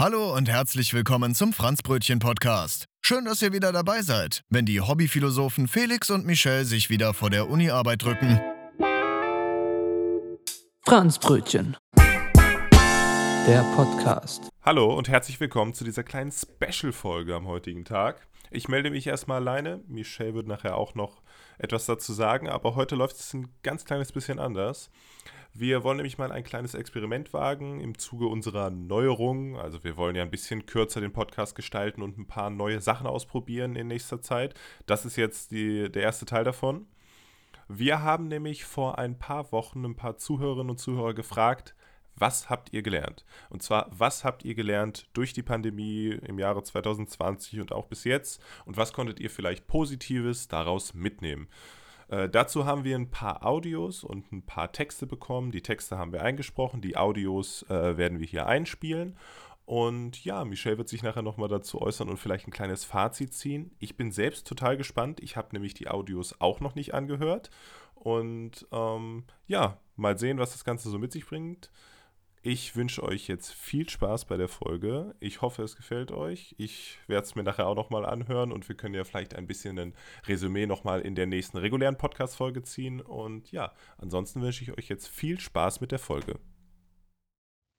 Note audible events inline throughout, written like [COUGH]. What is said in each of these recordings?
Hallo und herzlich willkommen zum Franzbrötchen Podcast. Schön, dass ihr wieder dabei seid, wenn die Hobbyphilosophen Felix und Michelle sich wieder vor der Uni-Arbeit drücken. Franzbrötchen. Der Podcast. Hallo und herzlich willkommen zu dieser kleinen Special-Folge am heutigen Tag. Ich melde mich erstmal alleine. Michelle wird nachher auch noch etwas dazu sagen, aber heute läuft es ein ganz kleines bisschen anders. Wir wollen nämlich mal ein kleines Experiment wagen im Zuge unserer Neuerung. Also wir wollen ja ein bisschen kürzer den Podcast gestalten und ein paar neue Sachen ausprobieren in nächster Zeit. Das ist jetzt die, der erste Teil davon. Wir haben nämlich vor ein paar Wochen ein paar Zuhörerinnen und Zuhörer gefragt, was habt ihr gelernt? Und zwar, was habt ihr gelernt durch die Pandemie im Jahre 2020 und auch bis jetzt? Und was konntet ihr vielleicht Positives daraus mitnehmen? Äh, dazu haben wir ein paar Audios und ein paar Texte bekommen. Die Texte haben wir eingesprochen, die Audios äh, werden wir hier einspielen. Und ja, Michelle wird sich nachher nochmal dazu äußern und vielleicht ein kleines Fazit ziehen. Ich bin selbst total gespannt. Ich habe nämlich die Audios auch noch nicht angehört. Und ähm, ja, mal sehen, was das Ganze so mit sich bringt. Ich wünsche euch jetzt viel Spaß bei der Folge. Ich hoffe, es gefällt euch. Ich werde es mir nachher auch nochmal anhören und wir können ja vielleicht ein bisschen ein Resümee nochmal in der nächsten regulären Podcast-Folge ziehen. Und ja, ansonsten wünsche ich euch jetzt viel Spaß mit der Folge.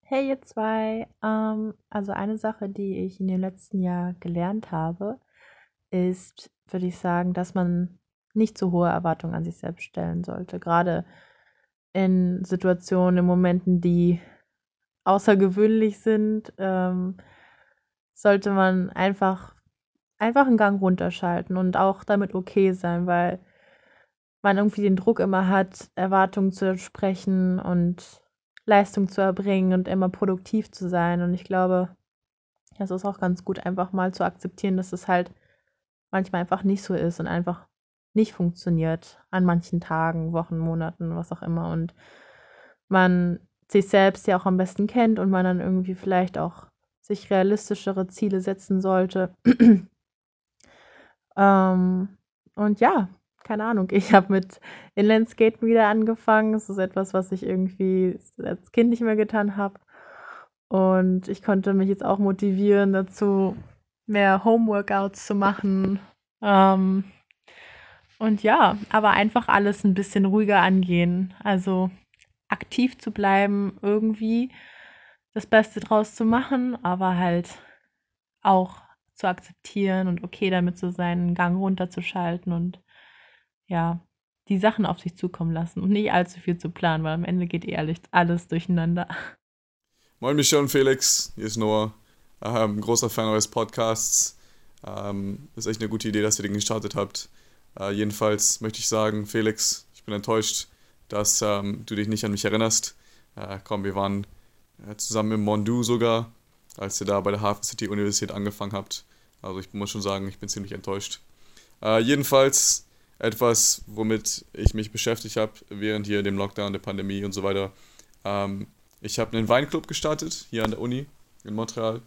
Hey ihr zwei, ähm, also eine Sache, die ich in dem letzten Jahr gelernt habe, ist, würde ich sagen, dass man nicht zu hohe Erwartungen an sich selbst stellen sollte. Gerade in Situationen, in Momenten, die außergewöhnlich sind, ähm, sollte man einfach, einfach einen Gang runterschalten und auch damit okay sein, weil man irgendwie den Druck immer hat, Erwartungen zu entsprechen und Leistung zu erbringen und immer produktiv zu sein. Und ich glaube, es ist auch ganz gut, einfach mal zu akzeptieren, dass es halt manchmal einfach nicht so ist und einfach nicht funktioniert an manchen Tagen, Wochen, Monaten, was auch immer. Und man sich selbst ja auch am besten kennt und man dann irgendwie vielleicht auch sich realistischere Ziele setzen sollte. [CLEARS THROAT] ähm, und ja, keine Ahnung, [LAUGHS] ich habe mit Inlineskaten wieder angefangen. Es ist etwas, was ich irgendwie als Kind nicht mehr getan habe. Und ich konnte mich jetzt auch motivieren dazu, mehr Homeworkouts zu machen. Ähm, und ja, aber einfach alles ein bisschen ruhiger angehen. Also aktiv zu bleiben, irgendwie das Beste draus zu machen, aber halt auch zu akzeptieren und okay damit zu sein, einen Gang runterzuschalten und ja, die Sachen auf sich zukommen lassen und nicht allzu viel zu planen, weil am Ende geht ehrlich alles durcheinander. Moin Michelle und Felix, hier ist Noah, ähm, großer Fan eures Podcasts. Ähm, ist echt eine gute Idee, dass ihr den gestartet habt. Äh, jedenfalls möchte ich sagen, Felix, ich bin enttäuscht, dass ähm, du dich nicht an mich erinnerst. Äh, komm, wir waren äh, zusammen im Mondu sogar, als ihr da bei der Hafen City Universität angefangen habt. Also ich muss schon sagen, ich bin ziemlich enttäuscht. Äh, jedenfalls etwas, womit ich mich beschäftigt habe während hier dem Lockdown, der Pandemie und so weiter. Ähm, ich habe einen Weinclub gestartet hier an der Uni in Montreal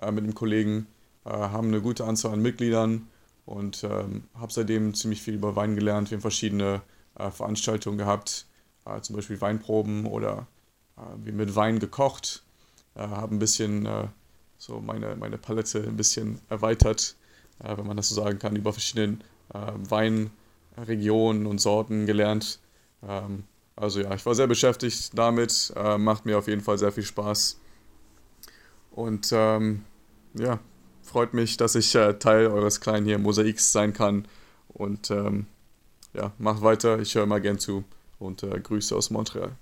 äh, mit einem Kollegen, äh, haben eine gute Anzahl an Mitgliedern und ähm, habe seitdem ziemlich viel über Wein gelernt. Wir haben verschiedene Veranstaltungen gehabt, äh, zum Beispiel Weinproben oder äh, wie mit Wein gekocht. Äh, habe ein bisschen äh, so meine, meine Palette ein bisschen erweitert, äh, wenn man das so sagen kann, über verschiedene Weinregionen und Sorten gelernt. Ähm, also ja, ich war sehr beschäftigt damit, macht mir auf jeden Fall sehr viel Spaß. Und ähm, ja, freut mich, dass ich Teil eures kleinen hier Mosaiks sein kann. Und ähm, ja, mach weiter, ich höre mal gern zu und äh, Grüße aus Montreal.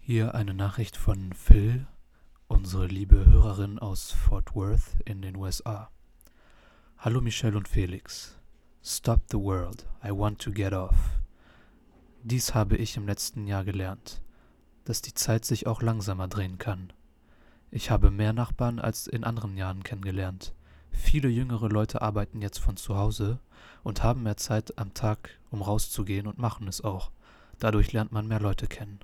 Hier eine Nachricht von Phil, unsere liebe Hörerin aus Fort Worth in den USA. Hallo Michelle und Felix. Stop the world, I want to get off. Dies habe ich im letzten Jahr gelernt, dass die Zeit sich auch langsamer drehen kann. Ich habe mehr Nachbarn als in anderen Jahren kennengelernt. Viele jüngere Leute arbeiten jetzt von zu Hause und haben mehr Zeit am Tag, um rauszugehen und machen es auch. Dadurch lernt man mehr Leute kennen.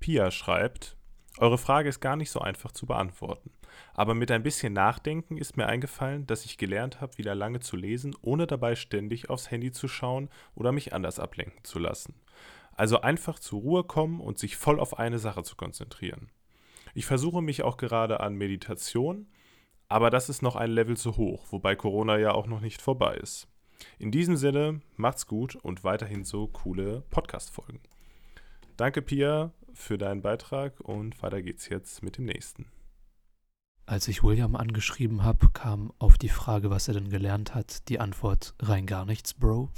Pia schreibt, eure Frage ist gar nicht so einfach zu beantworten. Aber mit ein bisschen Nachdenken ist mir eingefallen, dass ich gelernt habe, wieder lange zu lesen, ohne dabei ständig aufs Handy zu schauen oder mich anders ablenken zu lassen. Also einfach zur Ruhe kommen und sich voll auf eine Sache zu konzentrieren. Ich versuche mich auch gerade an Meditation, aber das ist noch ein Level zu hoch, wobei Corona ja auch noch nicht vorbei ist. In diesem Sinne, macht's gut und weiterhin so coole Podcast-Folgen. Danke, Pia, für deinen Beitrag und weiter geht's jetzt mit dem nächsten. Als ich William angeschrieben habe, kam auf die Frage, was er denn gelernt hat, die Antwort rein gar nichts, Bro.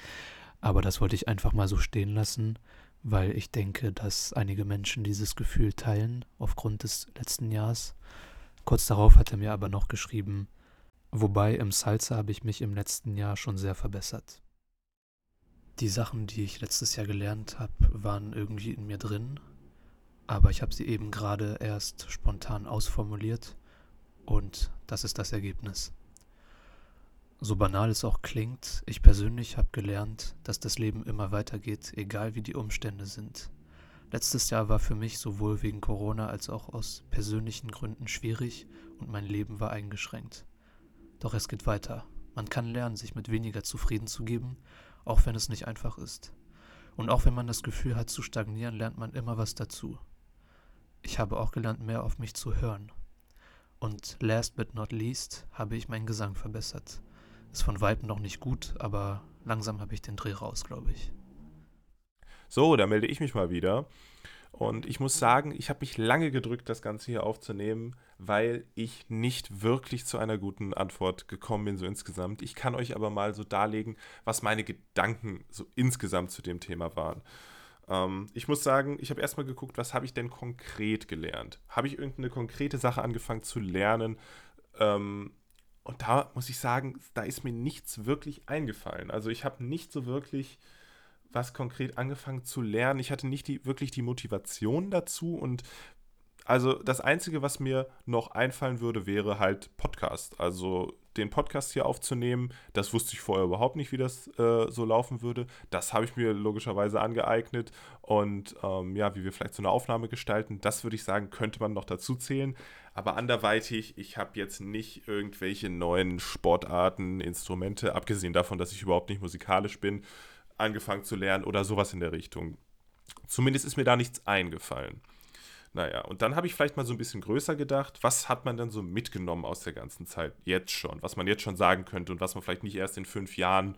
[LAUGHS] Aber das wollte ich einfach mal so stehen lassen, weil ich denke, dass einige Menschen dieses Gefühl teilen aufgrund des letzten Jahres. Kurz darauf hat er mir aber noch geschrieben, wobei im Salsa habe ich mich im letzten Jahr schon sehr verbessert. Die Sachen, die ich letztes Jahr gelernt habe, waren irgendwie in mir drin, aber ich habe sie eben gerade erst spontan ausformuliert und das ist das Ergebnis. So banal es auch klingt, ich persönlich habe gelernt, dass das Leben immer weitergeht, egal wie die Umstände sind. Letztes Jahr war für mich sowohl wegen Corona als auch aus persönlichen Gründen schwierig und mein Leben war eingeschränkt. Doch es geht weiter. Man kann lernen, sich mit weniger zufrieden zu geben, auch wenn es nicht einfach ist. Und auch wenn man das Gefühl hat zu stagnieren, lernt man immer was dazu. Ich habe auch gelernt, mehr auf mich zu hören. Und last but not least habe ich meinen Gesang verbessert. Ist von Weitem noch nicht gut, aber langsam habe ich den Dreh raus, glaube ich. So, da melde ich mich mal wieder. Und ich muss sagen, ich habe mich lange gedrückt, das Ganze hier aufzunehmen, weil ich nicht wirklich zu einer guten Antwort gekommen bin, so insgesamt. Ich kann euch aber mal so darlegen, was meine Gedanken so insgesamt zu dem Thema waren. Ähm, ich muss sagen, ich habe erstmal geguckt, was habe ich denn konkret gelernt? Habe ich irgendeine konkrete Sache angefangen zu lernen? Ähm, und da muss ich sagen, da ist mir nichts wirklich eingefallen. Also ich habe nicht so wirklich was konkret angefangen zu lernen. Ich hatte nicht die, wirklich die Motivation dazu und also das Einzige, was mir noch einfallen würde, wäre halt Podcast. Also den Podcast hier aufzunehmen, das wusste ich vorher überhaupt nicht, wie das äh, so laufen würde. Das habe ich mir logischerweise angeeignet. Und ähm, ja, wie wir vielleicht so eine Aufnahme gestalten, das würde ich sagen, könnte man noch dazu zählen. Aber anderweitig, ich habe jetzt nicht irgendwelche neuen Sportarten, Instrumente, abgesehen davon, dass ich überhaupt nicht musikalisch bin, angefangen zu lernen oder sowas in der Richtung. Zumindest ist mir da nichts eingefallen. Naja, und dann habe ich vielleicht mal so ein bisschen größer gedacht, was hat man denn so mitgenommen aus der ganzen Zeit jetzt schon, was man jetzt schon sagen könnte und was man vielleicht nicht erst in fünf Jahren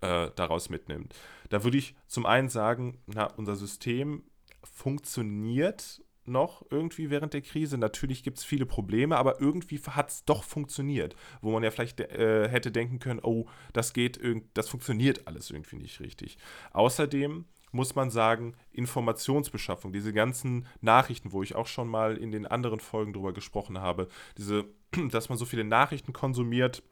äh, daraus mitnimmt. Da würde ich zum einen sagen, na, unser System funktioniert noch irgendwie während der Krise. Natürlich gibt es viele Probleme, aber irgendwie hat es doch funktioniert, wo man ja vielleicht äh, hätte denken können, oh, das geht, das funktioniert alles irgendwie nicht richtig. Außerdem muss man sagen, Informationsbeschaffung, diese ganzen Nachrichten, wo ich auch schon mal in den anderen Folgen drüber gesprochen habe, diese, [CLEARS THROAT] dass man so viele Nachrichten konsumiert,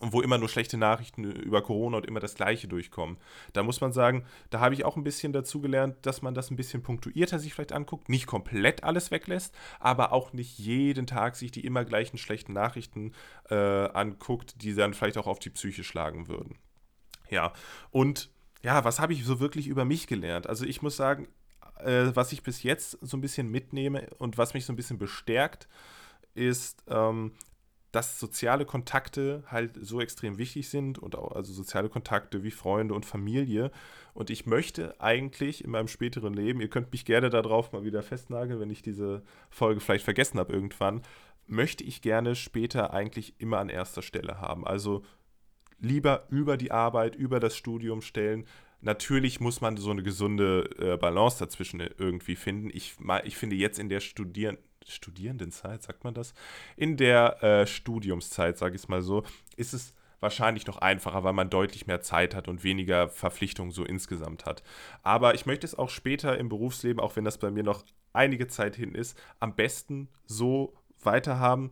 wo immer nur schlechte Nachrichten über Corona und immer das Gleiche durchkommen. Da muss man sagen, da habe ich auch ein bisschen dazu gelernt, dass man das ein bisschen punktuierter sich vielleicht anguckt, nicht komplett alles weglässt, aber auch nicht jeden Tag sich die immer gleichen schlechten Nachrichten äh, anguckt, die dann vielleicht auch auf die Psyche schlagen würden. Ja, und ja, was habe ich so wirklich über mich gelernt? Also ich muss sagen, äh, was ich bis jetzt so ein bisschen mitnehme und was mich so ein bisschen bestärkt, ist, ähm, dass soziale Kontakte halt so extrem wichtig sind und auch also soziale Kontakte wie Freunde und Familie. Und ich möchte eigentlich in meinem späteren Leben, ihr könnt mich gerne darauf mal wieder festnageln, wenn ich diese Folge vielleicht vergessen habe irgendwann, möchte ich gerne später eigentlich immer an erster Stelle haben. Also lieber über die Arbeit, über das Studium stellen. Natürlich muss man so eine gesunde äh, Balance dazwischen irgendwie finden. Ich, ich finde jetzt in der Studieren, Studierendenzeit, sagt man das? In der äh, Studiumszeit, sage ich es mal so, ist es wahrscheinlich noch einfacher, weil man deutlich mehr Zeit hat und weniger Verpflichtungen so insgesamt hat. Aber ich möchte es auch später im Berufsleben, auch wenn das bei mir noch einige Zeit hin ist, am besten so weiterhaben,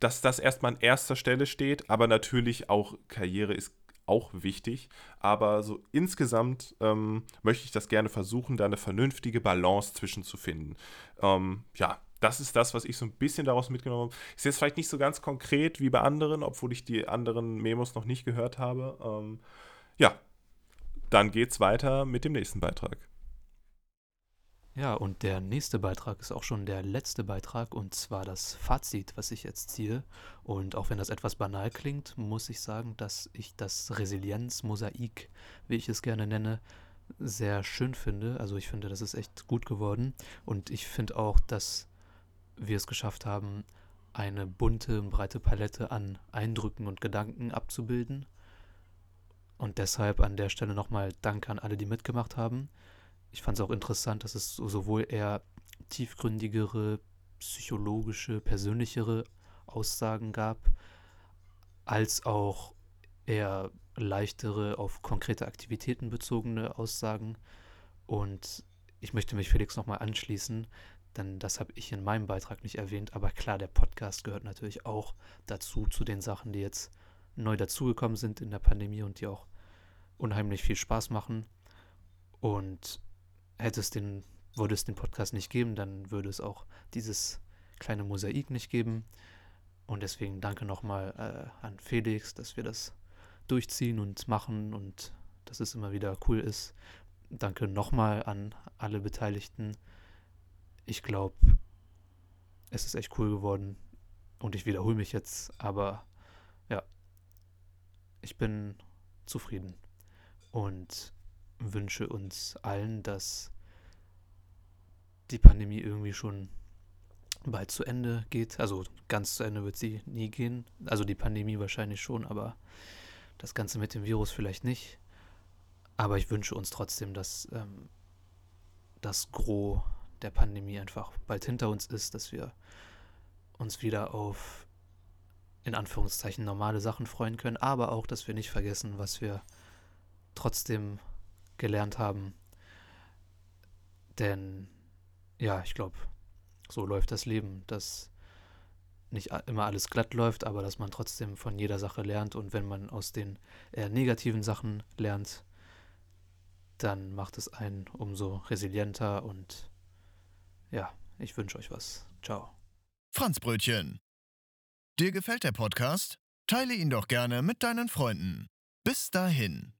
dass das erstmal an erster Stelle steht, aber natürlich auch Karriere ist auch wichtig. Aber so insgesamt ähm, möchte ich das gerne versuchen, da eine vernünftige Balance zwischen zu finden. Ähm, ja, das ist das, was ich so ein bisschen daraus mitgenommen habe. Ist jetzt vielleicht nicht so ganz konkret wie bei anderen, obwohl ich die anderen Memos noch nicht gehört habe. Ähm, ja, dann geht's weiter mit dem nächsten Beitrag. Ja, und der nächste Beitrag ist auch schon der letzte Beitrag und zwar das Fazit, was ich jetzt ziehe. Und auch wenn das etwas banal klingt, muss ich sagen, dass ich das Resilienz-Mosaik, wie ich es gerne nenne, sehr schön finde. Also ich finde, das ist echt gut geworden. Und ich finde auch, dass wir es geschafft haben, eine bunte und breite Palette an Eindrücken und Gedanken abzubilden. Und deshalb an der Stelle nochmal Dank an alle, die mitgemacht haben. Ich fand es auch interessant, dass es sowohl eher tiefgründigere, psychologische, persönlichere Aussagen gab, als auch eher leichtere, auf konkrete Aktivitäten bezogene Aussagen. Und ich möchte mich Felix nochmal anschließen, denn das habe ich in meinem Beitrag nicht erwähnt. Aber klar, der Podcast gehört natürlich auch dazu, zu den Sachen, die jetzt neu dazugekommen sind in der Pandemie und die auch unheimlich viel Spaß machen. Und hätte es den, würde es den Podcast nicht geben, dann würde es auch dieses kleine Mosaik nicht geben. Und deswegen danke nochmal äh, an Felix, dass wir das durchziehen und machen und dass es immer wieder cool ist. Danke nochmal an alle Beteiligten. Ich glaube, es ist echt cool geworden und ich wiederhole mich jetzt, aber ja, ich bin zufrieden und wünsche uns allen, dass die Pandemie irgendwie schon bald zu Ende geht. Also ganz zu Ende wird sie nie gehen. Also die Pandemie wahrscheinlich schon, aber das Ganze mit dem Virus vielleicht nicht. Aber ich wünsche uns trotzdem, dass ähm, das Gros der Pandemie einfach bald hinter uns ist, dass wir uns wieder auf in Anführungszeichen normale Sachen freuen können, aber auch, dass wir nicht vergessen, was wir trotzdem gelernt haben. Denn ja, ich glaube, so läuft das Leben, dass nicht immer alles glatt läuft, aber dass man trotzdem von jeder Sache lernt und wenn man aus den eher negativen Sachen lernt, dann macht es einen umso resilienter und ja, ich wünsche euch was. Ciao. Franzbrötchen. Dir gefällt der Podcast? Teile ihn doch gerne mit deinen Freunden. Bis dahin.